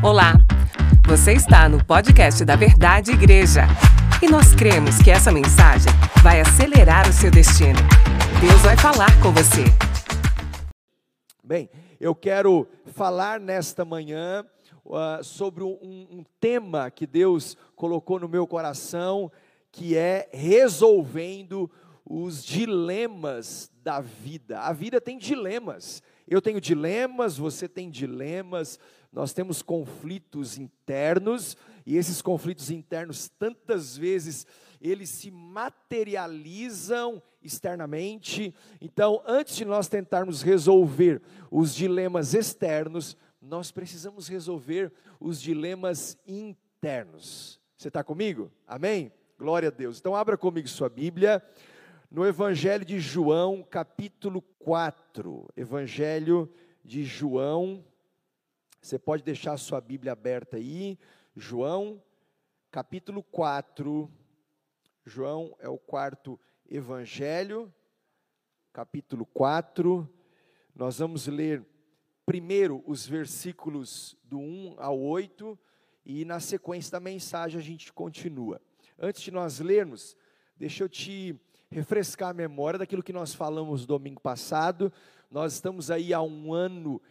Olá, você está no podcast da Verdade Igreja e nós cremos que essa mensagem vai acelerar o seu destino. Deus vai falar com você. Bem, eu quero falar nesta manhã uh, sobre um, um tema que Deus colocou no meu coração, que é resolvendo os dilemas da vida. A vida tem dilemas. Eu tenho dilemas, você tem dilemas, nós temos conflitos internos, e esses conflitos internos, tantas vezes, eles se materializam externamente. Então, antes de nós tentarmos resolver os dilemas externos, nós precisamos resolver os dilemas internos. Você está comigo? Amém? Glória a Deus. Então, abra comigo sua Bíblia no Evangelho de João, capítulo 4. Evangelho de João, você pode deixar a sua Bíblia aberta aí. João, capítulo 4. João é o quarto Evangelho, capítulo 4. Nós vamos ler primeiro os versículos do 1 ao 8 e na sequência da mensagem a gente continua. Antes de nós lermos, deixa eu te refrescar a memória daquilo que nós falamos domingo passado. Nós estamos aí há um ano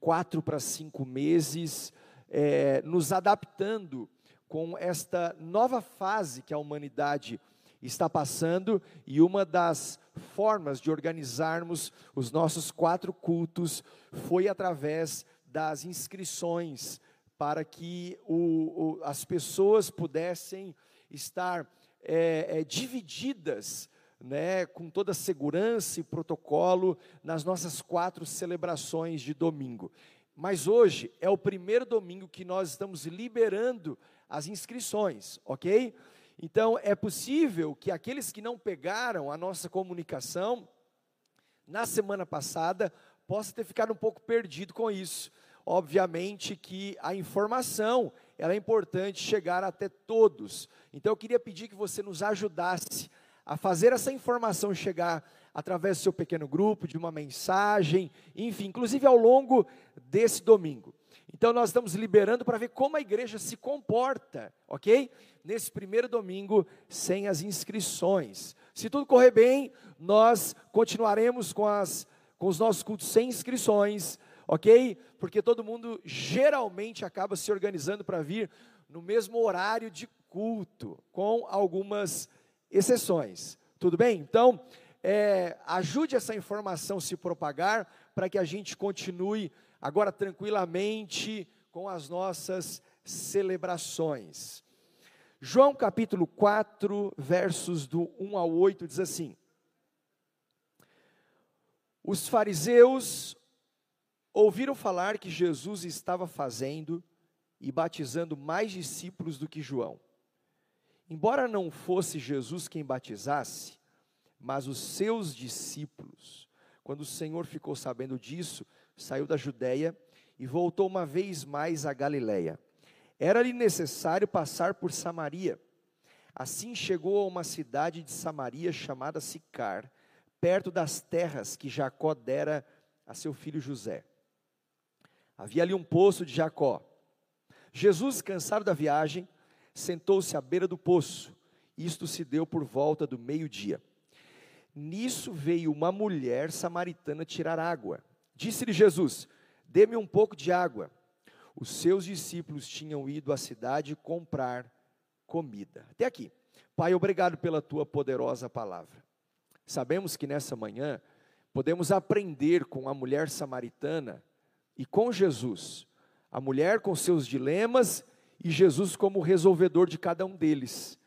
quatro para cinco meses é, nos adaptando com esta nova fase que a humanidade está passando e uma das formas de organizarmos os nossos quatro cultos foi através das inscrições para que o, o, as pessoas pudessem estar é, é, divididas né, com toda segurança e protocolo nas nossas quatro celebrações de domingo. Mas hoje é o primeiro domingo que nós estamos liberando as inscrições, ok? Então é possível que aqueles que não pegaram a nossa comunicação na semana passada possam ter ficado um pouco perdido com isso. Obviamente que a informação ela é importante chegar até todos. Então eu queria pedir que você nos ajudasse a fazer essa informação chegar através do seu pequeno grupo, de uma mensagem, enfim, inclusive ao longo desse domingo. Então nós estamos liberando para ver como a igreja se comporta, ok? Nesse primeiro domingo, sem as inscrições. Se tudo correr bem, nós continuaremos com, as, com os nossos cultos sem inscrições, ok? Porque todo mundo geralmente acaba se organizando para vir no mesmo horário de culto, com algumas exceções. Tudo bem? Então, é, ajude essa informação se propagar para que a gente continue agora tranquilamente com as nossas celebrações. João capítulo 4, versos do 1 ao 8 diz assim: Os fariseus ouviram falar que Jesus estava fazendo e batizando mais discípulos do que João. Embora não fosse Jesus quem batizasse, mas os seus discípulos, quando o Senhor ficou sabendo disso, saiu da Judéia e voltou uma vez mais a Galiléia. Era-lhe necessário passar por Samaria. Assim chegou a uma cidade de Samaria chamada Sicar, perto das terras que Jacó dera a seu filho José. Havia ali um poço de Jacó. Jesus, cansado da viagem, sentou-se à beira do poço. Isto se deu por volta do meio-dia. Nisso veio uma mulher samaritana tirar água. Disse-lhe Jesus: Dê-me um pouco de água. Os seus discípulos tinham ido à cidade comprar comida. Até aqui. Pai, obrigado pela tua poderosa palavra. Sabemos que nessa manhã podemos aprender com a mulher samaritana e com Jesus. A mulher com seus dilemas e Jesus como resolvedor de cada um deles.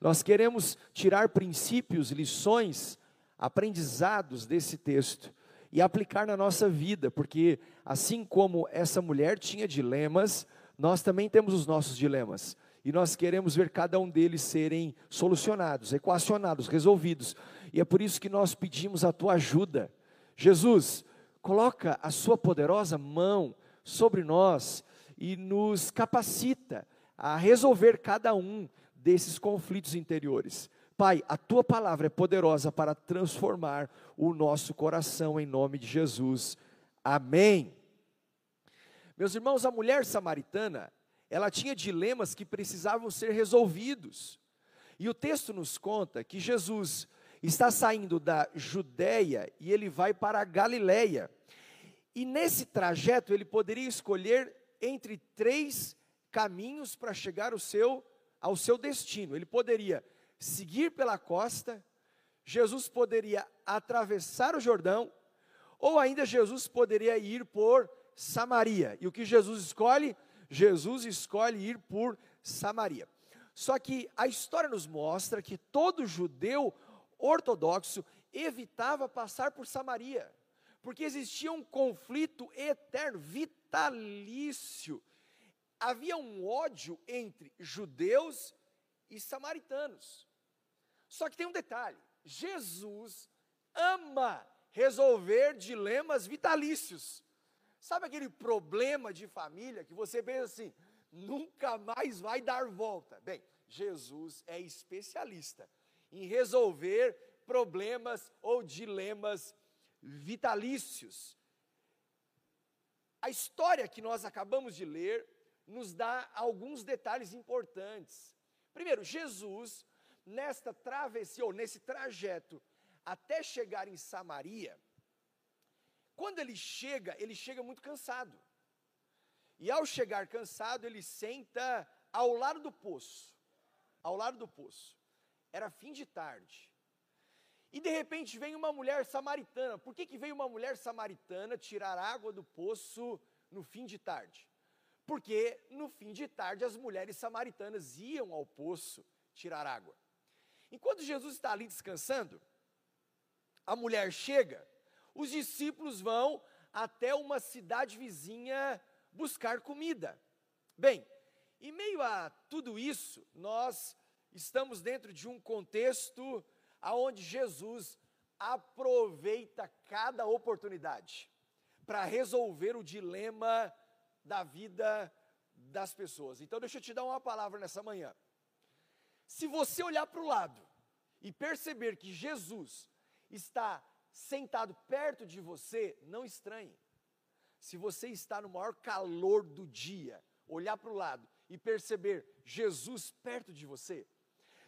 Nós queremos tirar princípios, lições, aprendizados desse texto e aplicar na nossa vida, porque assim como essa mulher tinha dilemas, nós também temos os nossos dilemas. E nós queremos ver cada um deles serem solucionados, equacionados, resolvidos. E é por isso que nós pedimos a tua ajuda. Jesus, coloca a sua poderosa mão sobre nós e nos capacita a resolver cada um desses conflitos interiores. Pai, a tua palavra é poderosa para transformar o nosso coração em nome de Jesus. Amém. Meus irmãos, a mulher samaritana, ela tinha dilemas que precisavam ser resolvidos. E o texto nos conta que Jesus está saindo da Judéia e ele vai para a Galiléia. E nesse trajeto ele poderia escolher entre três caminhos para chegar ao seu, ao seu destino. Ele poderia seguir pela costa, Jesus poderia atravessar o Jordão, ou ainda Jesus poderia ir por Samaria. E o que Jesus escolhe? Jesus escolhe ir por Samaria. Só que a história nos mostra que todo judeu ortodoxo evitava passar por Samaria, porque existia um conflito eterno, vitalício. Havia um ódio entre judeus e samaritanos. Só que tem um detalhe: Jesus ama resolver dilemas vitalícios. Sabe aquele problema de família que você pensa assim, nunca mais vai dar volta? Bem, Jesus é especialista em resolver problemas ou dilemas vitalícios. A história que nós acabamos de ler nos dá alguns detalhes importantes. Primeiro, Jesus, nesta travessia, ou nesse trajeto até chegar em Samaria, quando ele chega, ele chega muito cansado. E ao chegar cansado, ele senta ao lado do poço. Ao lado do poço. Era fim de tarde. E de repente vem uma mulher samaritana. Por que, que veio uma mulher samaritana tirar água do poço no fim de tarde? Porque no fim de tarde as mulheres samaritanas iam ao poço tirar água. Enquanto Jesus está ali descansando, a mulher chega os discípulos vão até uma cidade vizinha buscar comida. Bem, em meio a tudo isso, nós estamos dentro de um contexto aonde Jesus aproveita cada oportunidade para resolver o dilema da vida das pessoas. Então, deixa eu te dar uma palavra nessa manhã. Se você olhar para o lado e perceber que Jesus está sentado perto de você, não estranhe. Se você está no maior calor do dia, olhar para o lado e perceber Jesus perto de você,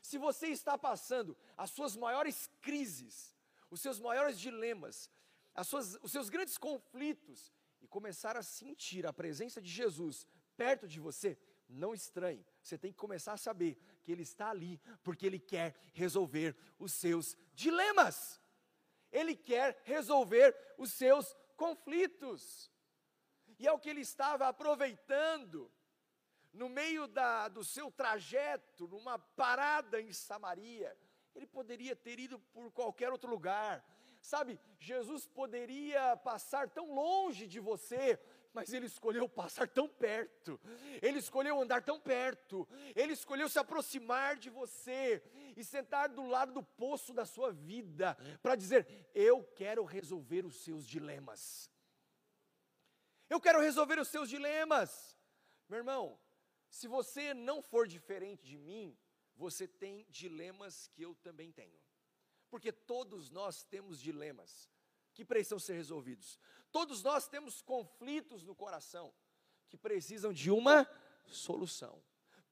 se você está passando as suas maiores crises, os seus maiores dilemas, as suas, os seus grandes conflitos e começar a sentir a presença de Jesus perto de você, não estranhe. Você tem que começar a saber que Ele está ali porque Ele quer resolver os seus dilemas. Ele quer resolver os seus conflitos. E é o que ele estava aproveitando no meio da, do seu trajeto, numa parada em Samaria. Ele poderia ter ido por qualquer outro lugar. Sabe, Jesus poderia passar tão longe de você, mas ele escolheu passar tão perto, ele escolheu andar tão perto, ele escolheu se aproximar de você e sentar do lado do poço da sua vida, para dizer: Eu quero resolver os seus dilemas. Eu quero resolver os seus dilemas. Meu irmão, se você não for diferente de mim, você tem dilemas que eu também tenho. Porque todos nós temos dilemas que precisam ser resolvidos. Todos nós temos conflitos no coração que precisam de uma solução.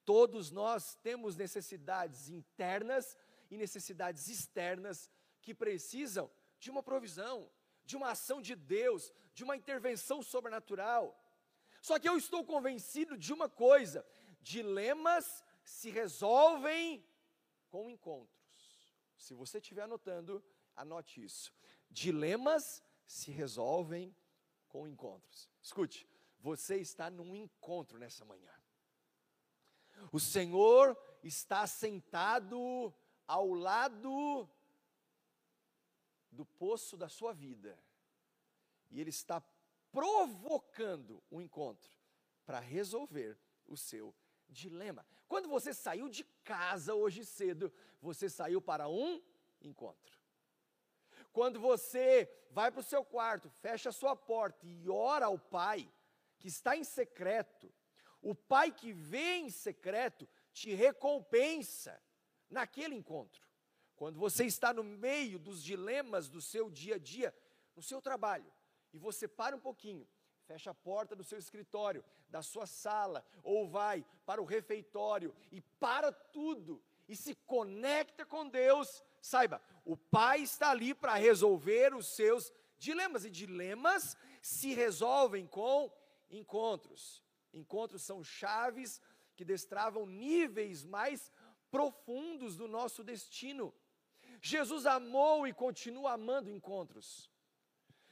Todos nós temos necessidades internas e necessidades externas que precisam de uma provisão, de uma ação de Deus, de uma intervenção sobrenatural. Só que eu estou convencido de uma coisa: dilemas se resolvem com encontros. Se você estiver anotando, anote isso. Dilemas se resolvem com encontros. Escute, você está num encontro nessa manhã. O Senhor está sentado ao lado do poço da sua vida. E Ele está provocando um encontro para resolver o seu dilema. Quando você saiu de casa hoje cedo, você saiu para um encontro. Quando você vai para o seu quarto, fecha a sua porta e ora ao Pai, que está em secreto, o Pai que vê em secreto te recompensa naquele encontro. Quando você está no meio dos dilemas do seu dia a dia, no seu trabalho, e você para um pouquinho, fecha a porta do seu escritório, da sua sala, ou vai para o refeitório e para tudo e se conecta com Deus, saiba, o Pai está ali para resolver os seus dilemas, e dilemas se resolvem com encontros. Encontros são chaves que destravam níveis mais profundos do nosso destino. Jesus amou e continua amando encontros.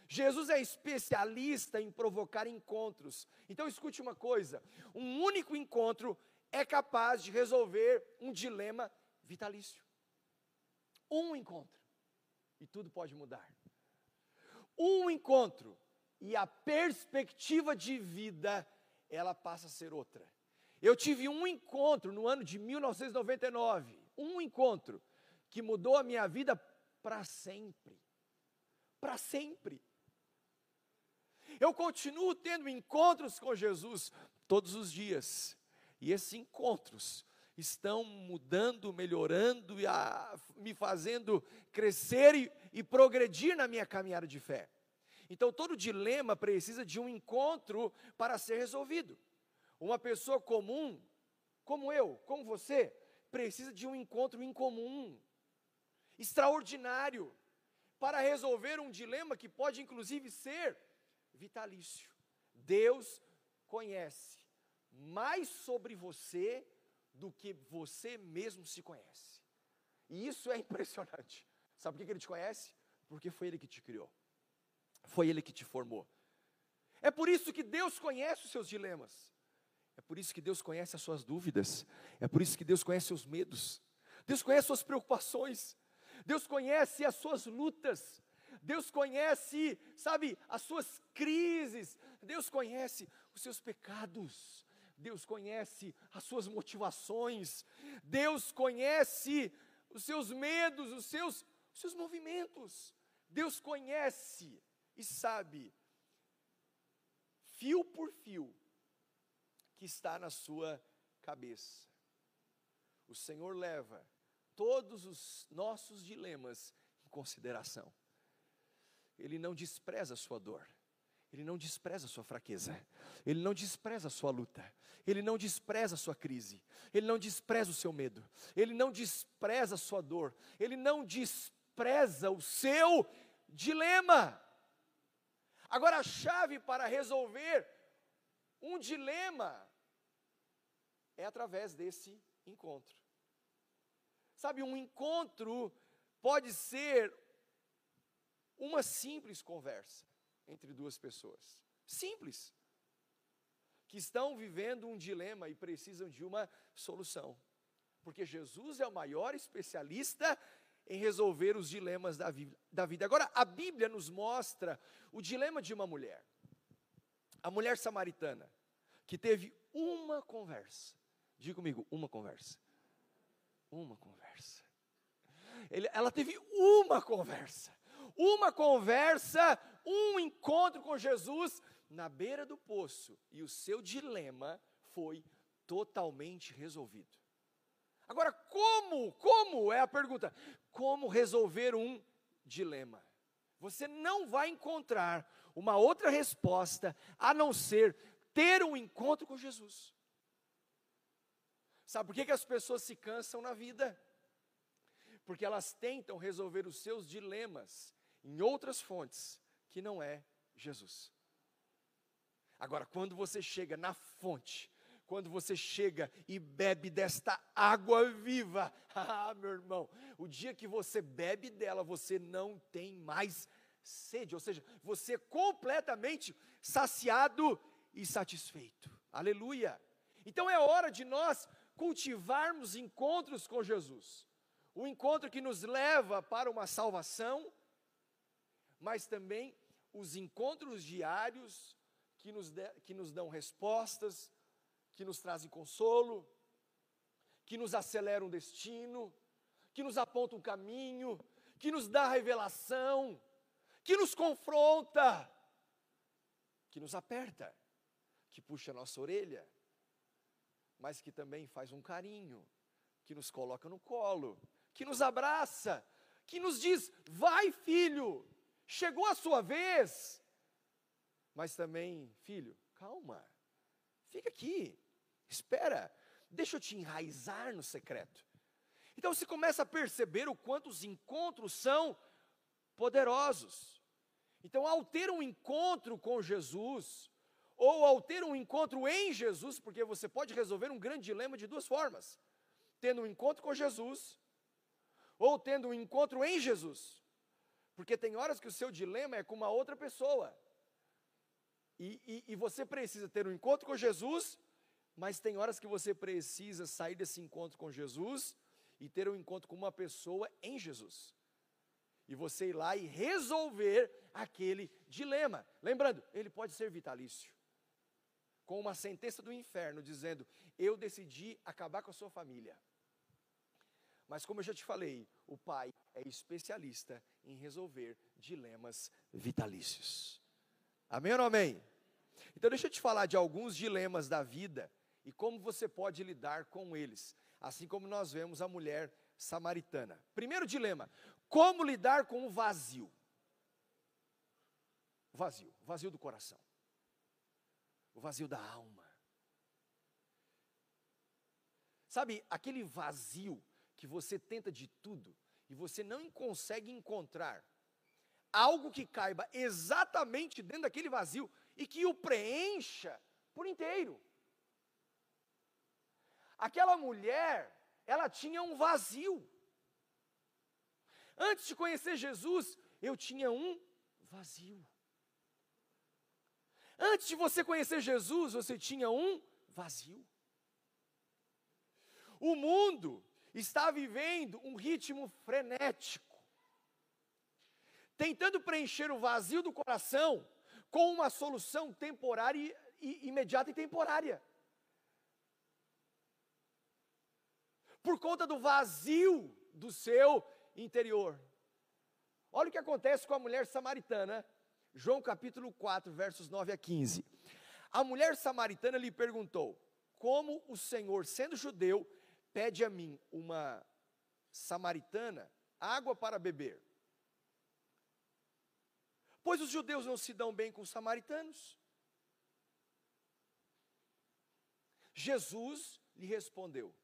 Jesus é especialista em provocar encontros. Então escute uma coisa: um único encontro é capaz de resolver um dilema vitalício. Um encontro e tudo pode mudar. Um encontro e a perspectiva de vida ela passa a ser outra. Eu tive um encontro no ano de 1999, um encontro que mudou a minha vida para sempre. Para sempre. Eu continuo tendo encontros com Jesus todos os dias. E esses encontros estão mudando, melhorando e a, me fazendo crescer e, e progredir na minha caminhada de fé. Então, todo dilema precisa de um encontro para ser resolvido. Uma pessoa comum, como eu, como você, precisa de um encontro incomum, extraordinário, para resolver um dilema que pode inclusive ser vitalício. Deus conhece mais sobre você do que você mesmo se conhece. E isso é impressionante. Sabe por que ele te conhece? Porque foi ele que te criou. Foi ele que te formou. É por isso que Deus conhece os seus dilemas. É por isso que Deus conhece as suas dúvidas. É por isso que Deus conhece os seus medos. Deus conhece as suas preocupações. Deus conhece as suas lutas. Deus conhece, sabe, as suas crises. Deus conhece os seus pecados. Deus conhece as suas motivações. Deus conhece os seus medos, os seus, os seus movimentos. Deus conhece e sabe, fio por fio, que está na sua cabeça. O Senhor leva todos os nossos dilemas em consideração. Ele não despreza a sua dor. Ele não despreza a sua fraqueza, ele não despreza a sua luta, ele não despreza a sua crise, ele não despreza o seu medo, ele não despreza a sua dor, ele não despreza o seu dilema. Agora, a chave para resolver um dilema é através desse encontro. Sabe, um encontro pode ser uma simples conversa entre duas pessoas. Simples. Que estão vivendo um dilema e precisam de uma solução. Porque Jesus é o maior especialista em resolver os dilemas da, da vida. Agora, a Bíblia nos mostra o dilema de uma mulher. A mulher samaritana, que teve uma conversa Diga comigo, uma conversa. Uma conversa. Ele, ela teve uma conversa. Uma conversa, um encontro com Jesus na beira do poço. E o seu dilema foi totalmente resolvido. Agora, como? Como é a pergunta? Como resolver um dilema? Você não vai encontrar uma outra resposta a não ser ter um encontro com Jesus. Sabe por que, que as pessoas se cansam na vida? Porque elas tentam resolver os seus dilemas em outras fontes que não é Jesus. Agora, quando você chega na fonte, quando você chega e bebe desta água viva, ah, meu irmão, o dia que você bebe dela, você não tem mais sede, ou seja, você é completamente saciado e satisfeito. Aleluia! Então é hora de nós cultivarmos encontros com Jesus. O encontro que nos leva para uma salvação, mas também os encontros diários que nos, de, que nos dão respostas, que nos trazem consolo, que nos aceleram o destino, que nos apontam um caminho, que nos dá revelação, que nos confronta, que nos aperta, que puxa a nossa orelha mas que também faz um carinho, que nos coloca no colo, que nos abraça, que nos diz: vai, filho, chegou a sua vez. mas também, filho, calma, fica aqui, espera, deixa eu te enraizar no secreto. Então você começa a perceber o quanto os encontros são poderosos. Então, ao ter um encontro com Jesus, ou ao ter um encontro em Jesus, porque você pode resolver um grande dilema de duas formas: tendo um encontro com Jesus, ou tendo um encontro em Jesus. Porque tem horas que o seu dilema é com uma outra pessoa. E, e, e, você precisa ter um encontro com Jesus, mas tem horas que você precisa sair desse encontro com Jesus e ter um encontro com uma pessoa em Jesus. E você ir lá e resolver aquele dilema. Lembrando, ele pode ser vitalício. Com uma sentença do inferno dizendo: Eu decidi acabar com a sua família. Mas como eu já te falei, o pai é especialista em resolver dilemas vitalícios. Amém ou não amém? Então deixa eu te falar de alguns dilemas da vida e como você pode lidar com eles, assim como nós vemos a mulher samaritana. Primeiro dilema: como lidar com o vazio? O vazio, o vazio do coração. O vazio da alma. Sabe, aquele vazio que você tenta de tudo e você não consegue encontrar algo que caiba exatamente dentro daquele vazio e que o preencha por inteiro. Aquela mulher, ela tinha um vazio. Antes de conhecer Jesus, eu tinha um vazio. Antes de você conhecer Jesus, você tinha um vazio. O mundo está vivendo um ritmo frenético, tentando preencher o vazio do coração com uma solução temporária e imediata e temporária. Por conta do vazio do seu interior. Olha o que acontece com a mulher samaritana, João capítulo 4, versos 9 a 15. A mulher samaritana lhe perguntou: Como o Senhor, sendo judeu, pede a mim, uma samaritana, água para beber. Pois os judeus não se dão bem com os samaritanos. Jesus lhe respondeu: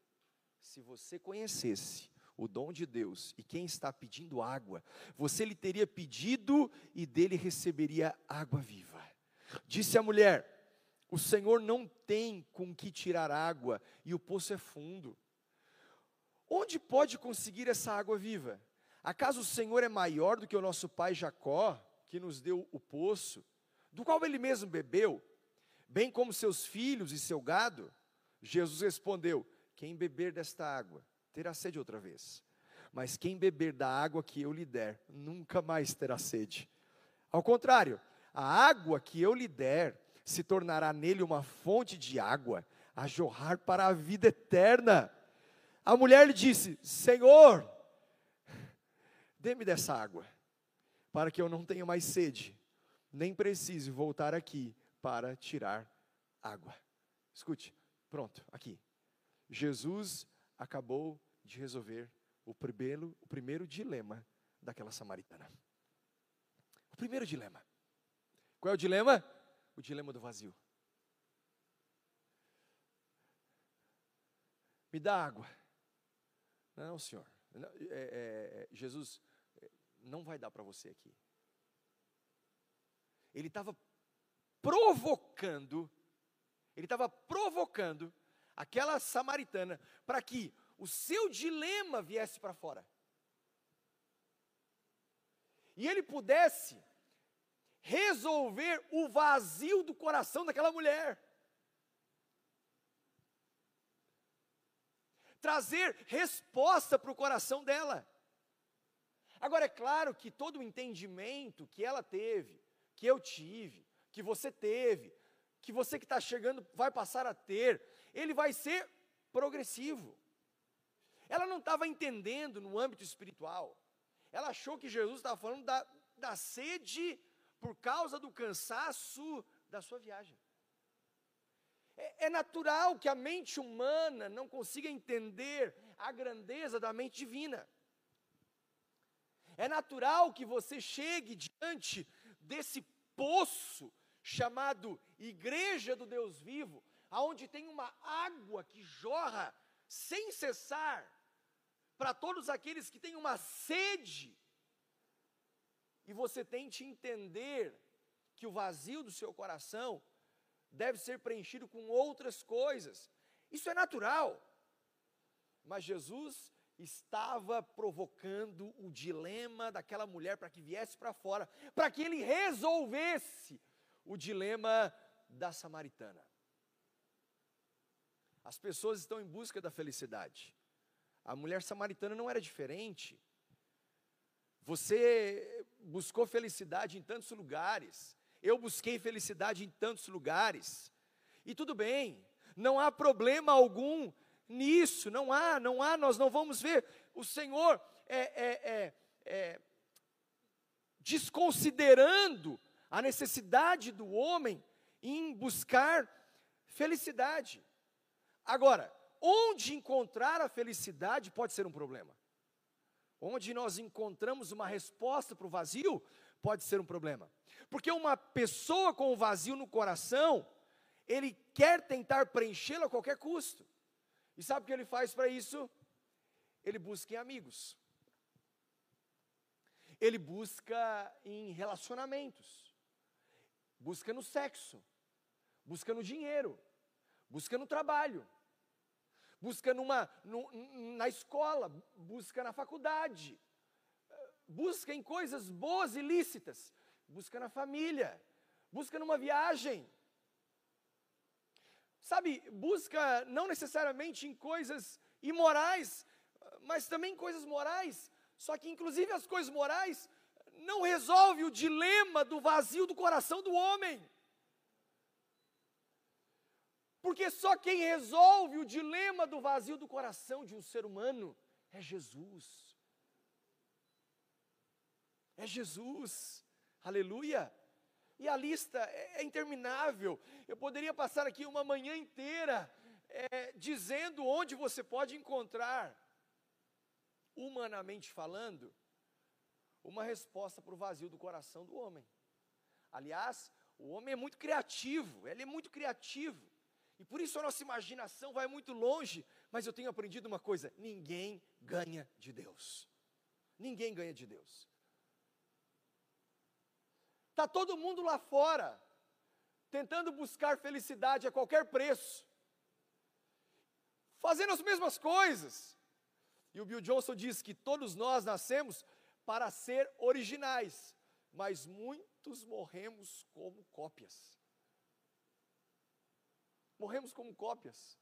Se você conhecesse o dom de Deus e quem está pedindo água, você lhe teria pedido e dele receberia água viva. Disse a mulher: O Senhor não tem com que tirar água e o poço é fundo. Onde pode conseguir essa água viva? Acaso o Senhor é maior do que o nosso pai Jacó, que nos deu o poço, do qual ele mesmo bebeu, bem como seus filhos e seu gado? Jesus respondeu: Quem beber desta água terá sede outra vez, mas quem beber da água que eu lhe der, nunca mais terá sede. Ao contrário, a água que eu lhe der se tornará nele uma fonte de água a jorrar para a vida eterna. A mulher lhe disse: Senhor, dê-me dessa água, para que eu não tenha mais sede, nem precise voltar aqui para tirar água. Escute, pronto, aqui. Jesus acabou de resolver o primeiro, o primeiro dilema daquela samaritana. O primeiro dilema. Qual é o dilema? O dilema do vazio. Me dá água. Não, senhor. É, é, é, Jesus é, não vai dar para você aqui. Ele estava provocando, ele estava provocando aquela samaritana para que o seu dilema viesse para fora. E ele pudesse resolver o vazio do coração daquela mulher. Trazer resposta para o coração dela. Agora, é claro que todo o entendimento que ela teve, que eu tive, que você teve, que você que está chegando vai passar a ter, ele vai ser progressivo. Ela não estava entendendo no âmbito espiritual. Ela achou que Jesus estava falando da, da sede por causa do cansaço da sua viagem. É, é natural que a mente humana não consiga entender a grandeza da mente divina. É natural que você chegue diante desse poço chamado Igreja do Deus Vivo, aonde tem uma água que jorra sem cessar para todos aqueles que têm uma sede. E você tente entender que o vazio do seu coração deve ser preenchido com outras coisas. Isso é natural. Mas Jesus estava provocando o dilema daquela mulher para que viesse para fora, para que ele resolvesse o dilema da samaritana. As pessoas estão em busca da felicidade. A mulher samaritana não era diferente. Você buscou felicidade em tantos lugares. Eu busquei felicidade em tantos lugares. E tudo bem, não há problema algum nisso, não há, não há, nós não vamos ver o Senhor é, é, é, é desconsiderando a necessidade do homem em buscar felicidade. Agora, onde encontrar a felicidade pode ser um problema. Onde nós encontramos uma resposta para o vazio pode ser um problema. Porque uma pessoa com o vazio no coração, ele quer tentar preenchê-lo a qualquer custo. E sabe o que ele faz para isso? Ele busca em amigos. Ele busca em relacionamentos. Busca no sexo. Busca no dinheiro. Busca no trabalho. Busca numa, no, na escola. Busca na faculdade. Busca em coisas boas e lícitas. Busca na família. Busca numa viagem sabe, busca não necessariamente em coisas imorais, mas também em coisas morais. Só que, inclusive, as coisas morais não resolve o dilema do vazio do coração do homem. Porque só quem resolve o dilema do vazio do coração de um ser humano é Jesus. É Jesus. Aleluia. E a lista é, é interminável. Eu poderia passar aqui uma manhã inteira é, dizendo onde você pode encontrar, humanamente falando, uma resposta para o vazio do coração do homem. Aliás, o homem é muito criativo, ele é muito criativo. E por isso a nossa imaginação vai muito longe, mas eu tenho aprendido uma coisa: ninguém ganha de Deus. Ninguém ganha de Deus. Está todo mundo lá fora, tentando buscar felicidade a qualquer preço, fazendo as mesmas coisas. E o Bill Johnson diz que todos nós nascemos para ser originais, mas muitos morremos como cópias. Morremos como cópias,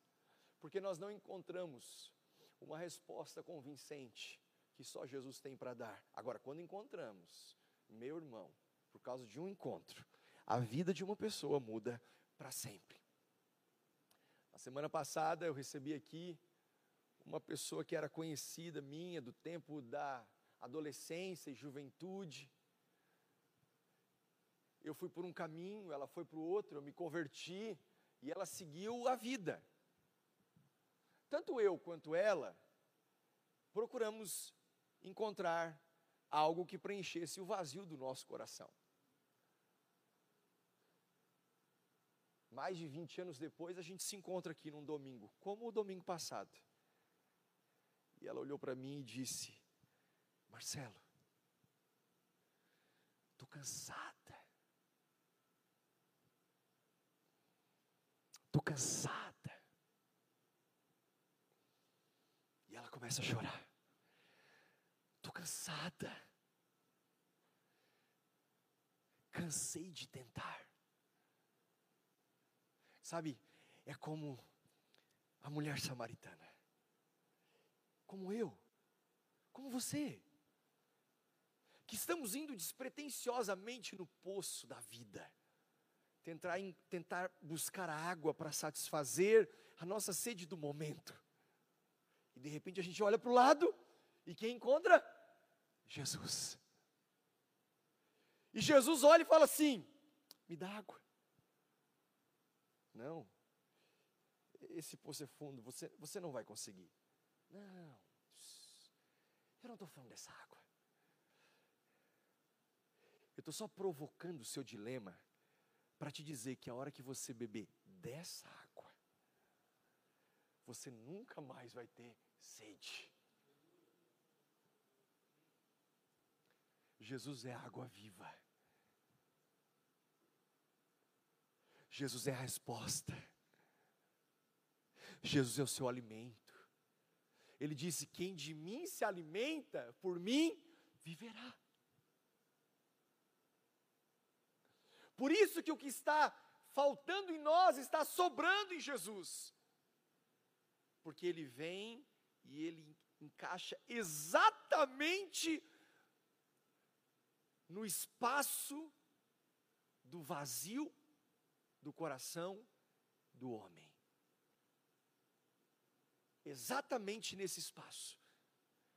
porque nós não encontramos uma resposta convincente que só Jesus tem para dar. Agora, quando encontramos, meu irmão, por causa de um encontro, a vida de uma pessoa muda para sempre. Na semana passada eu recebi aqui uma pessoa que era conhecida minha do tempo da adolescência e juventude. Eu fui por um caminho, ela foi para o outro, eu me converti e ela seguiu a vida. Tanto eu quanto ela procuramos encontrar algo que preenchesse o vazio do nosso coração. Mais de 20 anos depois, a gente se encontra aqui num domingo, como o domingo passado. E ela olhou para mim e disse: Marcelo, estou cansada. Estou cansada. E ela começa a chorar. Estou cansada. Cansei de tentar. Sabe, é como a mulher samaritana, como eu, como você, que estamos indo despretensiosamente no poço da vida, tentar, tentar buscar a água para satisfazer a nossa sede do momento, e de repente a gente olha para o lado, e quem encontra? Jesus. E Jesus olha e fala assim: me dá água. Não. Esse poço é fundo, você, você não vai conseguir. Não. Eu não estou falando dessa água. Eu estou só provocando o seu dilema para te dizer que a hora que você beber dessa água, você nunca mais vai ter sede. Jesus é água viva. Jesus é a resposta. Jesus é o seu alimento. Ele disse: Quem de mim se alimenta, por mim viverá. Por isso que o que está faltando em nós está sobrando em Jesus. Porque ele vem e ele encaixa exatamente no espaço do vazio do coração do homem. Exatamente nesse espaço.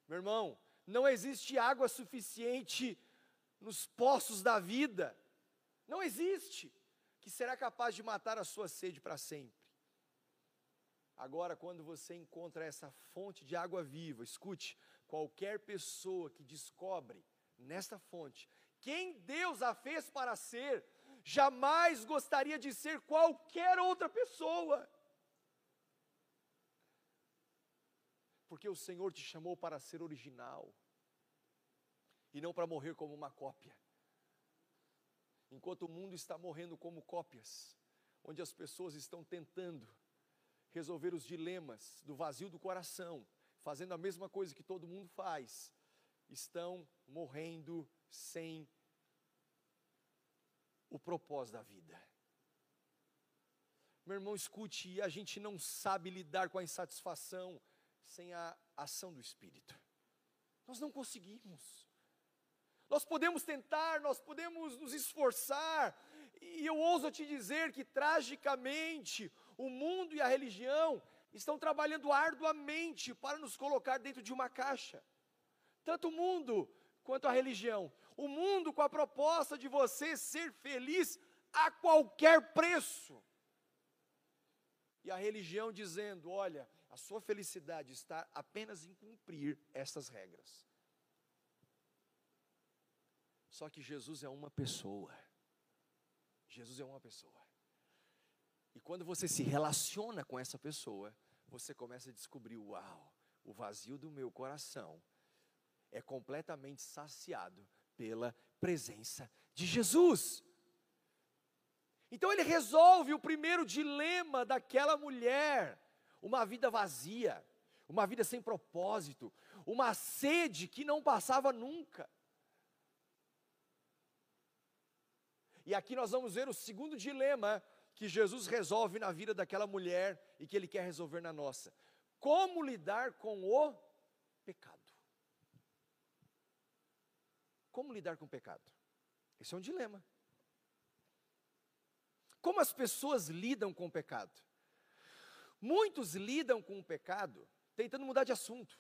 Meu irmão, não existe água suficiente nos poços da vida. Não existe que será capaz de matar a sua sede para sempre. Agora, quando você encontra essa fonte de água viva, escute, qualquer pessoa que descobre nesta fonte quem Deus a fez para ser, jamais gostaria de ser qualquer outra pessoa. Porque o Senhor te chamou para ser original e não para morrer como uma cópia. Enquanto o mundo está morrendo como cópias, onde as pessoas estão tentando resolver os dilemas do vazio do coração, fazendo a mesma coisa que todo mundo faz, estão morrendo sem o propósito da vida. Meu irmão, escute, a gente não sabe lidar com a insatisfação sem a ação do Espírito. Nós não conseguimos. Nós podemos tentar, nós podemos nos esforçar, e eu ouso te dizer que tragicamente o mundo e a religião estão trabalhando arduamente para nos colocar dentro de uma caixa. Tanto o mundo quanto a religião. O mundo com a proposta de você ser feliz a qualquer preço. E a religião dizendo: olha, a sua felicidade está apenas em cumprir estas regras. Só que Jesus é uma pessoa. Jesus é uma pessoa. E quando você se relaciona com essa pessoa, você começa a descobrir: uau, o vazio do meu coração é completamente saciado pela presença de Jesus. Então ele resolve o primeiro dilema daquela mulher, uma vida vazia, uma vida sem propósito, uma sede que não passava nunca. E aqui nós vamos ver o segundo dilema que Jesus resolve na vida daquela mulher e que ele quer resolver na nossa. Como lidar com o pecado? Como lidar com o pecado? Esse é um dilema. Como as pessoas lidam com o pecado? Muitos lidam com o pecado tentando mudar de assunto.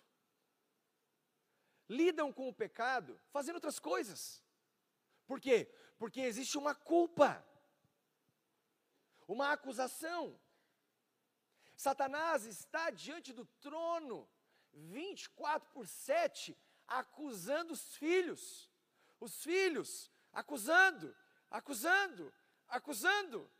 Lidam com o pecado fazendo outras coisas. Por quê? Porque existe uma culpa, uma acusação. Satanás está diante do trono 24 por 7, acusando os filhos os filhos, acusando, acusando, acusando.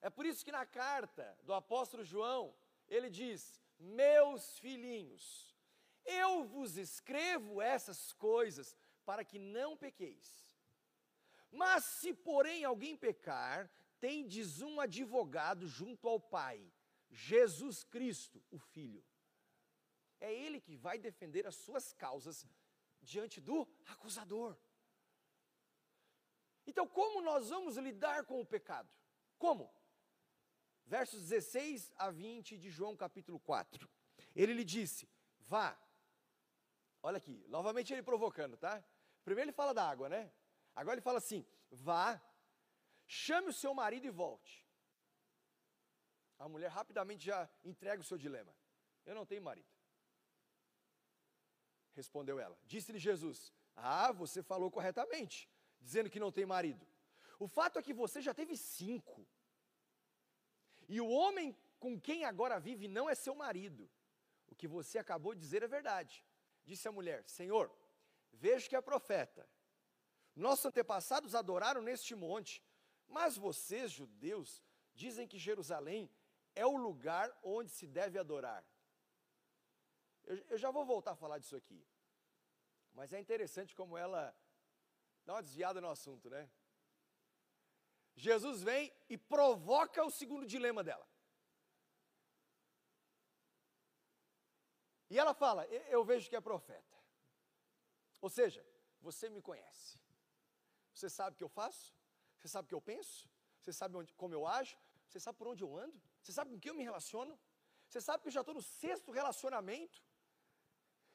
É por isso que na carta do apóstolo João, ele diz: Meus filhinhos, eu vos escrevo essas coisas para que não pequeis. Mas se porém alguém pecar, tendes um advogado junto ao Pai, Jesus Cristo, o Filho. É Ele que vai defender as suas causas diante do acusador. Então, como nós vamos lidar com o pecado? Como? Versos 16 a 20 de João capítulo 4. Ele lhe disse: Vá. Olha aqui, novamente ele provocando, tá? Primeiro ele fala da água, né? Agora ele fala assim: Vá, chame o seu marido e volte. A mulher rapidamente já entrega o seu dilema: Eu não tenho marido. Respondeu ela. Disse-lhe Jesus: Ah, você falou corretamente, dizendo que não tem marido. O fato é que você já teve cinco. E o homem com quem agora vive não é seu marido. O que você acabou de dizer é verdade. Disse a mulher: Senhor, vejo que é profeta. Nossos antepassados adoraram neste monte, mas vocês, judeus, dizem que Jerusalém é o lugar onde se deve adorar. Eu, eu já vou voltar a falar disso aqui. Mas é interessante como ela dá uma desviada no assunto, né? Jesus vem e provoca o segundo dilema dela. E ela fala: Eu vejo que é profeta. Ou seja, você me conhece. Você sabe o que eu faço? Você sabe o que eu penso? Você sabe onde, como eu ajo? Você sabe por onde eu ando? Você sabe com quem eu me relaciono? Você sabe que eu já estou no sexto relacionamento?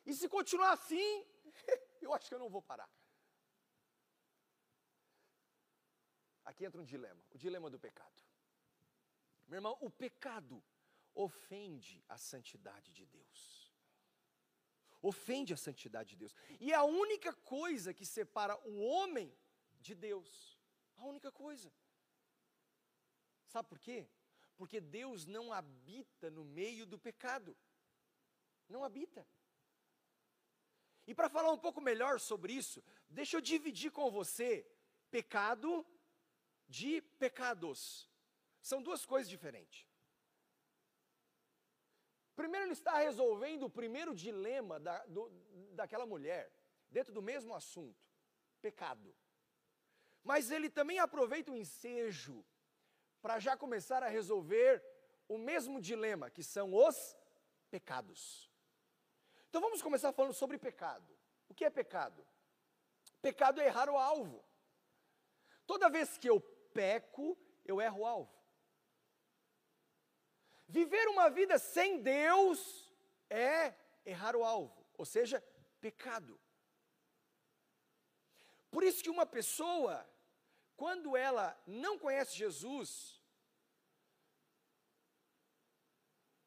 E se continuar assim, eu acho que eu não vou parar. Aqui entra um dilema, o dilema do pecado. Meu irmão, o pecado ofende a santidade de Deus. Ofende a santidade de Deus. E é a única coisa que separa o homem de Deus. A única coisa. Sabe por quê? Porque Deus não habita no meio do pecado. Não habita. E para falar um pouco melhor sobre isso, deixa eu dividir com você pecado de pecados. São duas coisas diferentes. Primeiro, ele está resolvendo o primeiro dilema da, do, daquela mulher, dentro do mesmo assunto: pecado. Mas ele também aproveita o ensejo para já começar a resolver o mesmo dilema, que são os pecados. Então vamos começar falando sobre pecado. O que é pecado? Pecado é errar o alvo. Toda vez que eu peco, eu erro o alvo. Viver uma vida sem Deus é errar o alvo, ou seja, pecado. Por isso que uma pessoa, quando ela não conhece Jesus,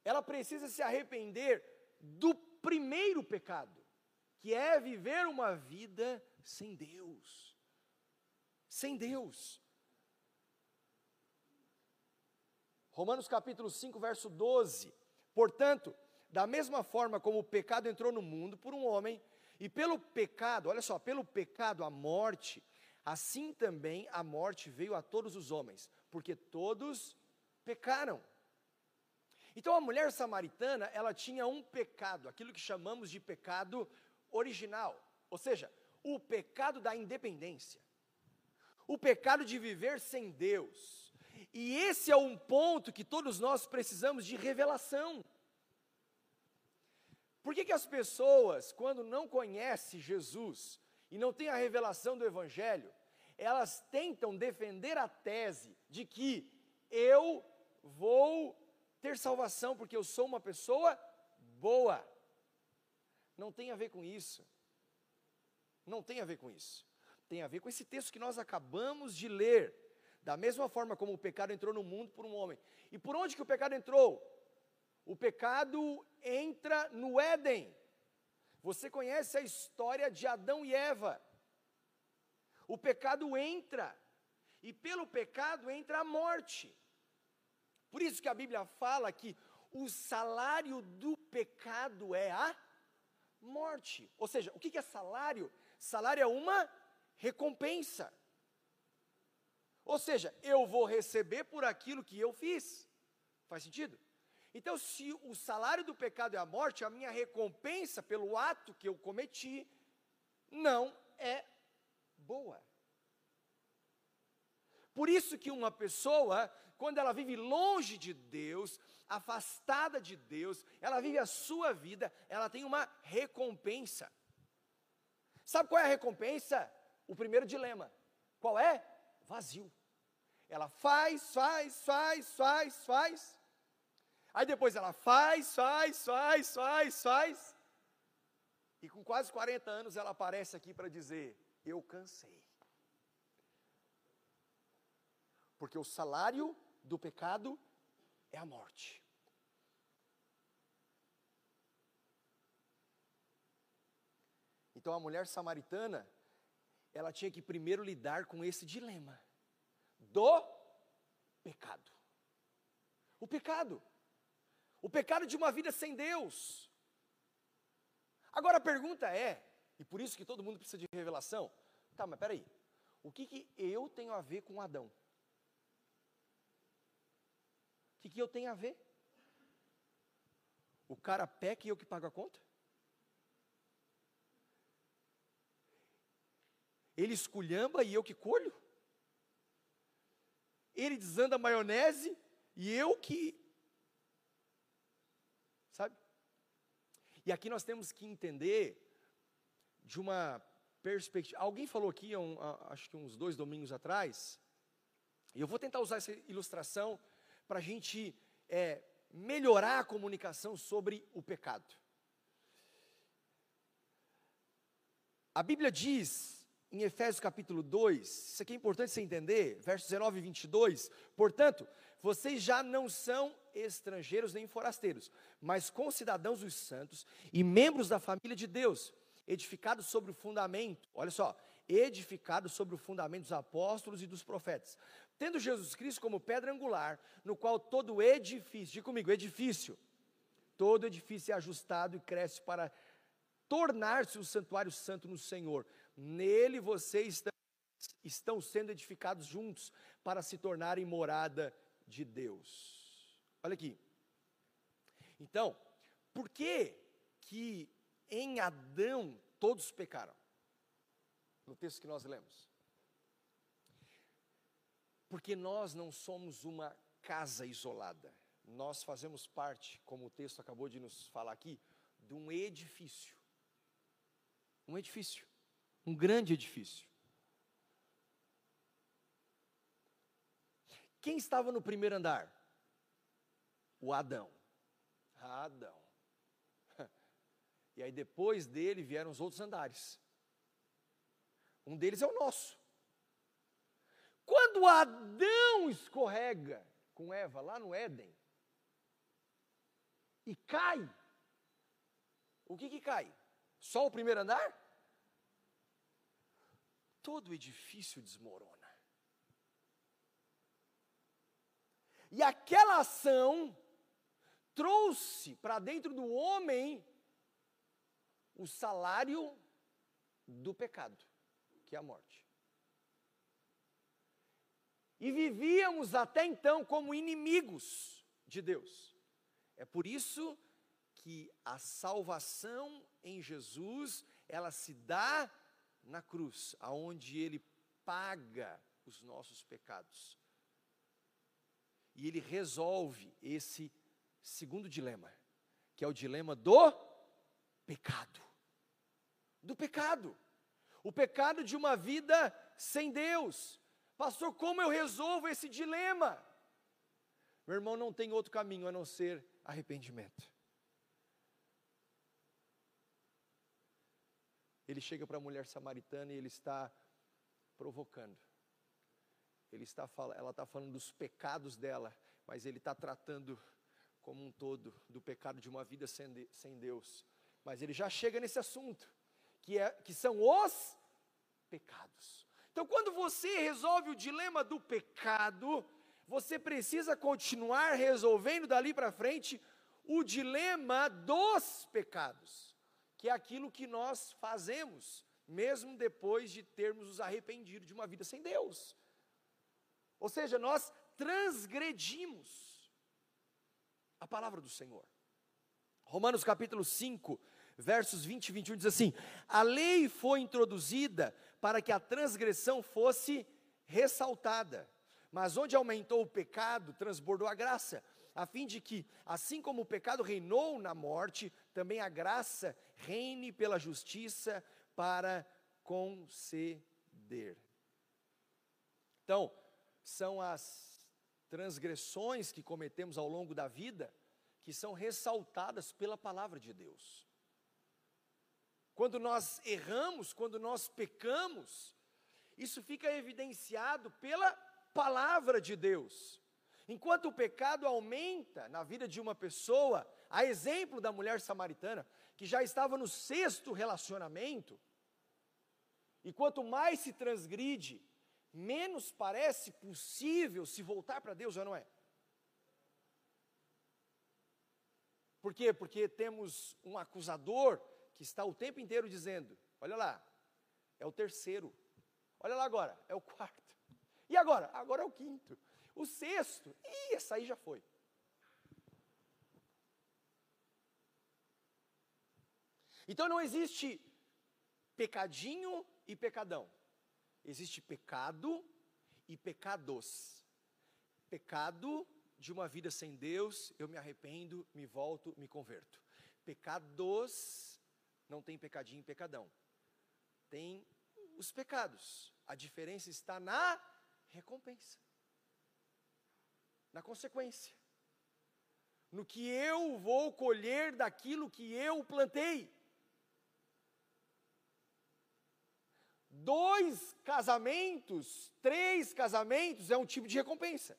ela precisa se arrepender do primeiro pecado, que é viver uma vida sem Deus. Sem Deus. Romanos capítulo 5, verso 12. Portanto, da mesma forma como o pecado entrou no mundo por um homem, e pelo pecado, olha só, pelo pecado a morte, assim também a morte veio a todos os homens, porque todos pecaram. Então a mulher samaritana, ela tinha um pecado, aquilo que chamamos de pecado original, ou seja, o pecado da independência, o pecado de viver sem Deus. E esse é um ponto que todos nós precisamos de revelação. Por que, que as pessoas, quando não conhecem Jesus e não têm a revelação do Evangelho, elas tentam defender a tese de que eu vou ter salvação porque eu sou uma pessoa boa. Não tem a ver com isso. Não tem a ver com isso. Tem a ver com esse texto que nós acabamos de ler. Da mesma forma como o pecado entrou no mundo por um homem. E por onde que o pecado entrou? O pecado entra no Éden. Você conhece a história de Adão e Eva. O pecado entra, e pelo pecado entra a morte. Por isso que a Bíblia fala que o salário do pecado é a morte. Ou seja, o que é salário? Salário é uma recompensa. Ou seja, eu vou receber por aquilo que eu fiz. Faz sentido? Então, se o salário do pecado é a morte, a minha recompensa pelo ato que eu cometi não é boa. Por isso que uma pessoa quando ela vive longe de Deus, afastada de Deus, ela vive a sua vida, ela tem uma recompensa. Sabe qual é a recompensa? O primeiro dilema. Qual é? Vazio. Ela faz, faz, faz, faz, faz. Aí depois ela faz, faz, faz, faz, faz. E com quase 40 anos ela aparece aqui para dizer: Eu cansei. Porque o salário do pecado é a morte. Então a mulher samaritana, ela tinha que primeiro lidar com esse dilema do pecado. O pecado. O pecado de uma vida sem Deus. Agora a pergunta é, e por isso que todo mundo precisa de revelação, tá, mas peraí, O que, que eu tenho a ver com Adão? O que, que eu tenho a ver? O cara peca e eu que pago a conta? Ele esculhamba e eu que colho? Ele desanda maionese e eu que. Sabe? E aqui nós temos que entender de uma perspectiva. Alguém falou aqui, um, acho que uns dois domingos atrás, e eu vou tentar usar essa ilustração para a gente é, melhorar a comunicação sobre o pecado. A Bíblia diz em Efésios capítulo 2, isso aqui é importante você entender, versos 19 e 22, portanto, vocês já não são estrangeiros nem forasteiros, mas concidadãos dos santos e membros da família de Deus, edificados sobre o fundamento, olha só, edificados sobre o fundamento dos apóstolos e dos profetas, tendo Jesus Cristo como pedra angular, no qual todo edifício, diga comigo, edifício, todo edifício é ajustado e cresce para tornar-se um santuário santo no Senhor. Nele vocês estão sendo edificados juntos para se tornarem morada de Deus. Olha aqui. Então, por que que em Adão todos pecaram? No texto que nós lemos. Porque nós não somos uma casa isolada. Nós fazemos parte, como o texto acabou de nos falar aqui, de um edifício. Um edifício. Um grande edifício. Quem estava no primeiro andar? O Adão. Adão. E aí depois dele vieram os outros andares. Um deles é o nosso. Quando Adão escorrega com Eva lá no Éden e cai, o que que cai? Só o primeiro andar? Todo o edifício desmorona. E aquela ação trouxe para dentro do homem o salário do pecado, que é a morte. E vivíamos até então como inimigos de Deus. É por isso que a salvação em Jesus, ela se dá na cruz, aonde ele paga os nossos pecados. E ele resolve esse segundo dilema, que é o dilema do pecado. Do pecado. O pecado de uma vida sem Deus. Pastor, como eu resolvo esse dilema? Meu irmão, não tem outro caminho a não ser arrependimento. Ele chega para a mulher samaritana e ele está provocando. Ele está ela está falando dos pecados dela, mas ele está tratando como um todo do pecado de uma vida sem, de, sem Deus. Mas ele já chega nesse assunto, que, é, que são os pecados. Então, quando você resolve o dilema do pecado, você precisa continuar resolvendo dali para frente o dilema dos pecados, que é aquilo que nós fazemos, mesmo depois de termos nos arrependido de uma vida sem Deus. Ou seja, nós transgredimos a palavra do Senhor. Romanos capítulo 5, versos 20 e 21 diz assim: A lei foi introduzida para que a transgressão fosse ressaltada, mas onde aumentou o pecado, transbordou a graça, a fim de que, assim como o pecado reinou na morte, também a graça reine pela justiça para conceder. Então, são as transgressões que cometemos ao longo da vida que são ressaltadas pela palavra de Deus. Quando nós erramos, quando nós pecamos, isso fica evidenciado pela palavra de Deus. Enquanto o pecado aumenta na vida de uma pessoa, a exemplo da mulher samaritana, que já estava no sexto relacionamento, e quanto mais se transgride, menos parece possível se voltar para Deus, já não é? Por quê? Porque temos um acusador que está o tempo inteiro dizendo: olha lá, é o terceiro, Olha lá agora, é o quarto. E agora? Agora é o quinto. O sexto, ih, essa aí já foi. Então não existe pecadinho e pecadão. Existe pecado e pecados. Pecado de uma vida sem Deus, eu me arrependo, me volto, me converto. Pecados, não tem pecadinho e pecadão. Tem os pecados. A diferença está na recompensa, na consequência, no que eu vou colher daquilo que eu plantei. Dois casamentos, três casamentos é um tipo de recompensa.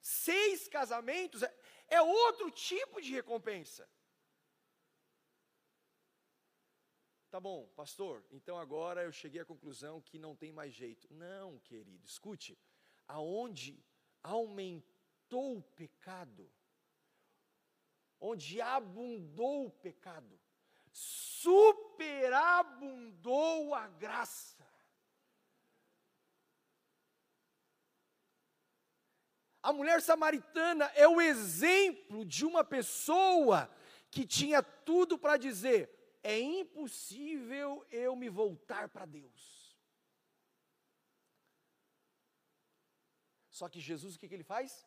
Seis casamentos é, é outro tipo de recompensa. Tá bom, pastor, então agora eu cheguei à conclusão que não tem mais jeito. Não, querido, escute. Aonde aumentou o pecado, onde abundou o pecado, superabundou a graça. A mulher samaritana é o exemplo de uma pessoa que tinha tudo para dizer: é impossível eu me voltar para Deus. Só que Jesus, o que, que ele faz?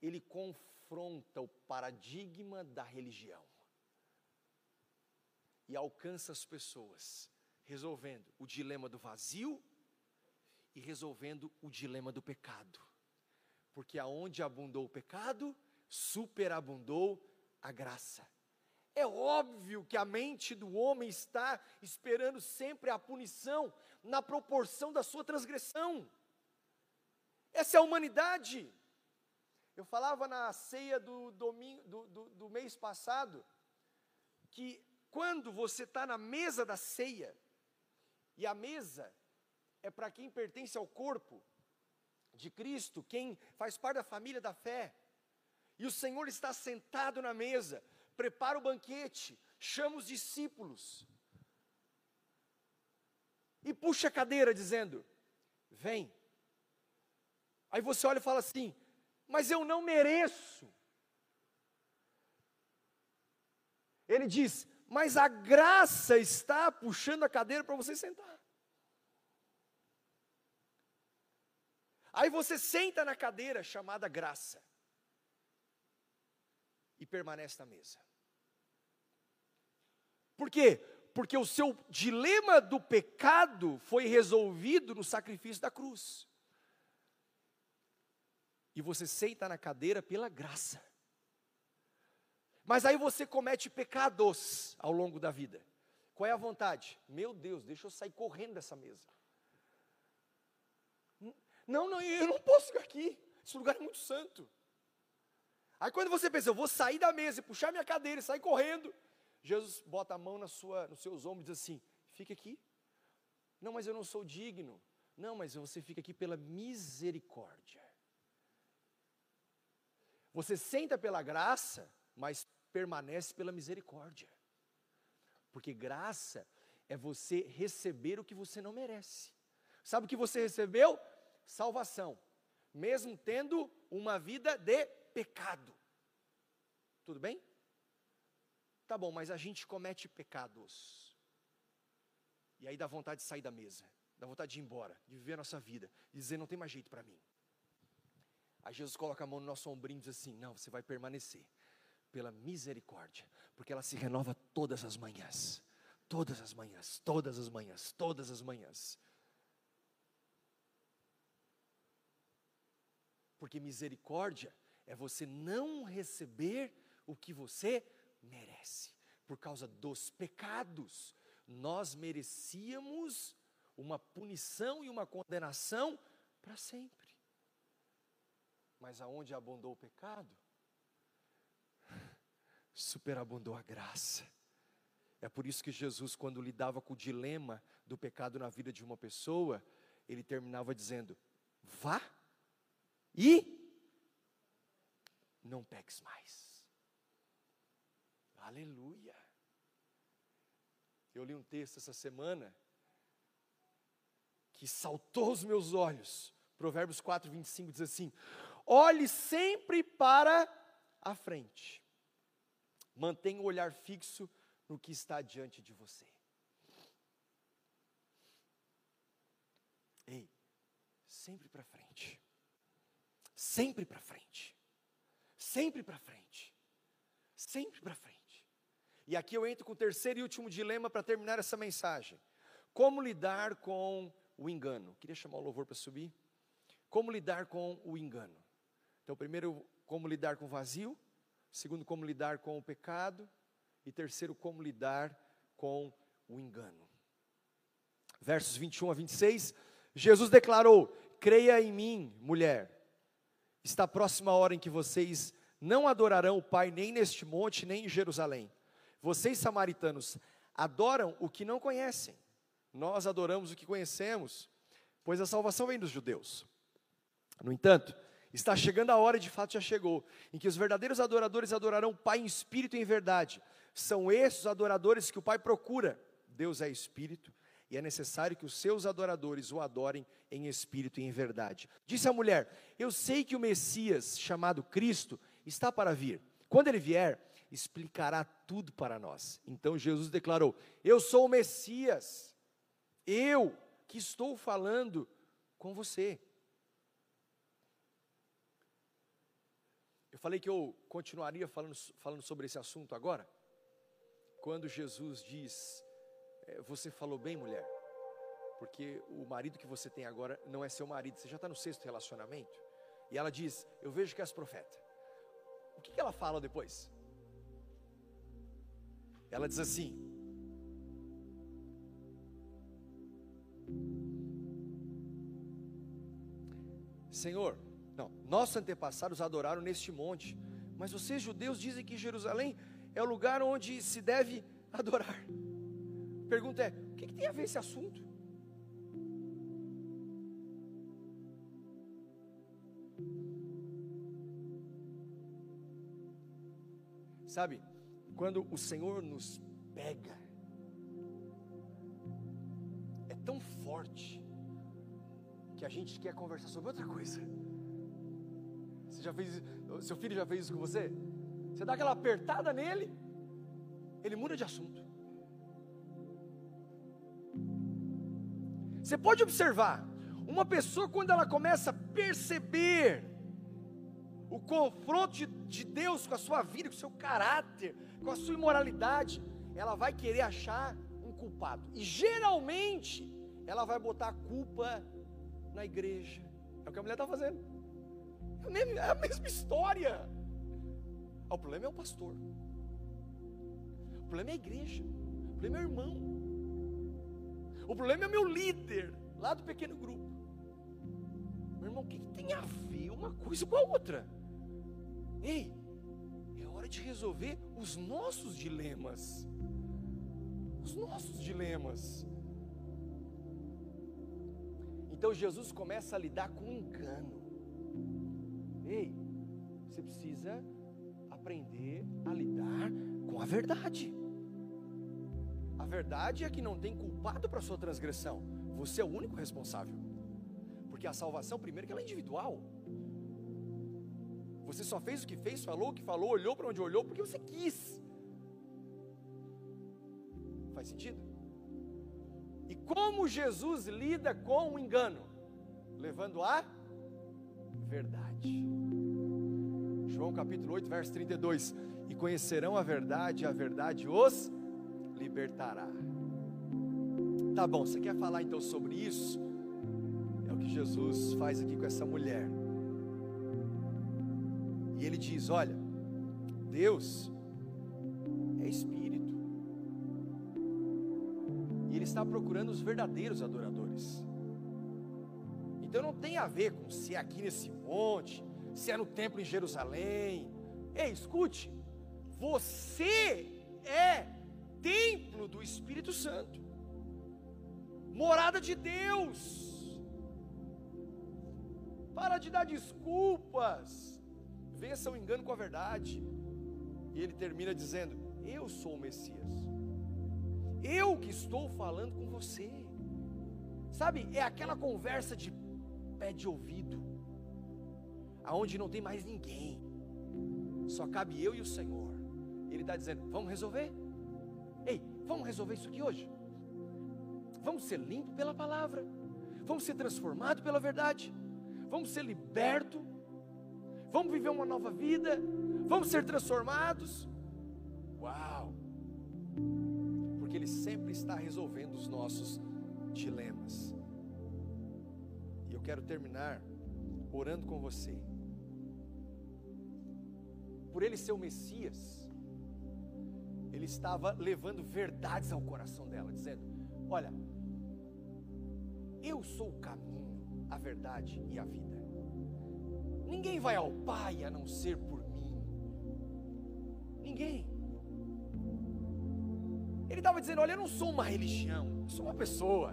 Ele confronta o paradigma da religião e alcança as pessoas, resolvendo o dilema do vazio e resolvendo o dilema do pecado. Porque aonde abundou o pecado, superabundou a graça. É óbvio que a mente do homem está esperando sempre a punição na proporção da sua transgressão. Essa é a humanidade. Eu falava na ceia do, domingo, do, do, do mês passado que quando você está na mesa da ceia, e a mesa é para quem pertence ao corpo de Cristo, quem faz parte da família da fé, e o Senhor está sentado na mesa, prepara o banquete, chama os discípulos, e puxa a cadeira, dizendo: Vem. Aí você olha e fala assim: Mas eu não mereço. Ele diz: mas a graça está puxando a cadeira para você sentar. Aí você senta na cadeira chamada graça e permanece na mesa. Por quê? Porque o seu dilema do pecado foi resolvido no sacrifício da cruz. E você senta na cadeira pela graça. Mas aí você comete pecados ao longo da vida. Qual é a vontade? Meu Deus, deixa eu sair correndo dessa mesa. Não, não, eu não posso ficar aqui. Esse lugar é muito santo. Aí quando você pensa, eu vou sair da mesa e puxar minha cadeira e sair correndo, Jesus bota a mão na sua, nos seus ombros e diz assim: fica aqui. Não, mas eu não sou digno. Não, mas você fica aqui pela misericórdia. Você senta pela graça, mas permanece pela misericórdia. Porque graça é você receber o que você não merece. Sabe o que você recebeu? Salvação, mesmo tendo uma vida de pecado. Tudo bem? Tá bom, mas a gente comete pecados. E aí dá vontade de sair da mesa, dá vontade de ir embora, de viver a nossa vida, de dizer não tem mais jeito para mim. Aí Jesus coloca a mão no nosso ombrinho e diz assim: Não, você vai permanecer pela misericórdia, porque ela se renova todas as manhãs, todas as manhãs, todas as manhãs, todas as manhãs. Porque misericórdia é você não receber o que você merece, por causa dos pecados. Nós merecíamos uma punição e uma condenação para sempre. Mas aonde abundou o pecado, superabundou a graça. É por isso que Jesus, quando lidava com o dilema do pecado na vida de uma pessoa, ele terminava dizendo: vá e não peques mais. Aleluia. Eu li um texto essa semana que saltou os meus olhos. Provérbios 4, 25 diz assim: olhe sempre para a frente, mantenha o olhar fixo no que está diante de você. Ei, sempre para frente, sempre para frente, sempre para frente, sempre para frente. E aqui eu entro com o terceiro e último dilema para terminar essa mensagem. Como lidar com o engano? Queria chamar o louvor para subir. Como lidar com o engano? Então, primeiro, como lidar com o vazio. Segundo, como lidar com o pecado. E terceiro, como lidar com o engano. Versos 21 a 26, Jesus declarou: Creia em mim, mulher. Está próxima a hora em que vocês não adorarão o Pai nem neste monte, nem em Jerusalém. Vocês, samaritanos, adoram o que não conhecem. Nós adoramos o que conhecemos, pois a salvação vem dos judeus. No entanto, está chegando a hora, e de fato já chegou, em que os verdadeiros adoradores adorarão o Pai em espírito e em verdade. São esses os adoradores que o Pai procura. Deus é espírito e é necessário que os seus adoradores o adorem em espírito e em verdade. Disse a mulher: Eu sei que o Messias, chamado Cristo, está para vir. Quando ele vier, explicará tudo para nós. Então Jesus declarou: Eu sou o Messias, eu que estou falando com você. Eu falei que eu continuaria falando, falando sobre esse assunto agora, quando Jesus diz: é, Você falou bem, mulher, porque o marido que você tem agora não é seu marido, você já está no sexto relacionamento. E ela diz: Eu vejo que és profeta. O que, que ela fala depois? Ela diz assim: Senhor, não, nossos antepassados adoraram neste monte, mas vocês judeus dizem que Jerusalém é o lugar onde se deve adorar. Pergunta é: o que, que tem a ver esse assunto? Sabe, quando o Senhor nos pega, é tão forte que a gente quer conversar sobre outra coisa. Você já fez, seu filho já fez isso com você? Você dá aquela apertada nele, ele muda de assunto. Você pode observar, uma pessoa quando ela começa a perceber o confronto de, de Deus com a sua vida, com o seu caráter, com a sua imoralidade, ela vai querer achar um culpado. E geralmente ela vai botar a culpa na igreja. É o que a mulher está fazendo. É a mesma história. O problema é o pastor. O problema é a igreja. O problema é o irmão. O problema é meu líder, lá do pequeno grupo. Meu irmão, o que, que tem a ver uma coisa com a outra? Ei, é hora de resolver os nossos dilemas. Os nossos dilemas. Então Jesus começa a lidar com o engano. Ei, você precisa aprender a lidar com a verdade. A verdade é que não tem culpado para sua transgressão. Você é o único responsável. Porque a salvação, primeiro, que ela é individual. Você só fez o que fez, falou o que falou, olhou para onde olhou, porque você quis. Faz sentido? E como Jesus lida com o engano? Levando a verdade. João capítulo 8, verso 32. E conhecerão a verdade, e a verdade os libertará. Tá bom, você quer falar então sobre isso? É o que Jesus faz aqui com essa mulher. E ele diz: Olha, Deus é espírito. E ele está procurando os verdadeiros adoradores. Então não tem a ver com se é aqui nesse monte, se é no templo em Jerusalém. Ei, escute, você é templo do Espírito Santo, morada de Deus. Para de dar desculpas vença o engano com a verdade. E ele termina dizendo: Eu sou o Messias. Eu que estou falando com você. Sabe, é aquela conversa de pé de ouvido, aonde não tem mais ninguém, só cabe eu e o Senhor. Ele está dizendo: vamos resolver? Ei, vamos resolver isso aqui hoje? Vamos ser limpos pela palavra, vamos ser transformados pela verdade, vamos ser libertos, vamos viver uma nova vida, vamos ser transformados. Uau! Porque Ele sempre está resolvendo os nossos dilemas. E eu quero terminar orando com você. Por Ele ser o Messias, Ele estava levando verdades ao coração dela, dizendo: Olha, eu sou o caminho, a verdade e a vida. Ninguém vai ao Pai a não ser por mim. Ninguém. Ele estava dizendo: Olha, eu não sou uma religião, eu sou uma pessoa.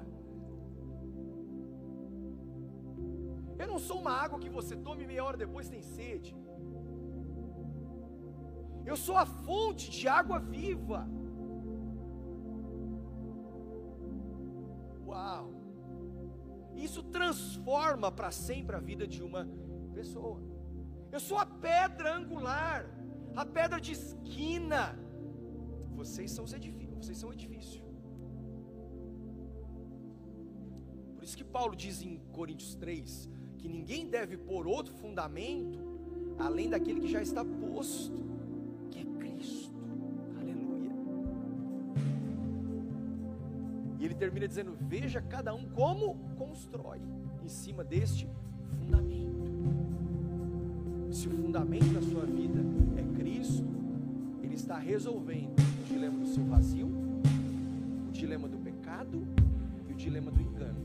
Eu não sou uma água que você tome e meia hora depois tem sede. Eu sou a fonte de água viva. Uau! Isso transforma para sempre a vida de uma pessoa. Eu sou a pedra angular, a pedra de esquina. Vocês são os edifícios, vocês são o edifício. Por isso que Paulo diz em Coríntios 3 que ninguém deve pôr outro fundamento além daquele que já está posto, que é Cristo. Aleluia. E ele termina dizendo: Veja cada um como constrói em cima deste fundamento. Se o fundamento da sua vida é Cristo, ele está resolvendo o dilema do seu vazio, o dilema do pecado e o dilema do engano.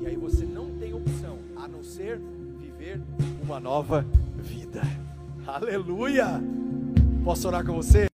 E aí você não tem opção a não ser viver uma nova vida. Aleluia! Posso orar com você?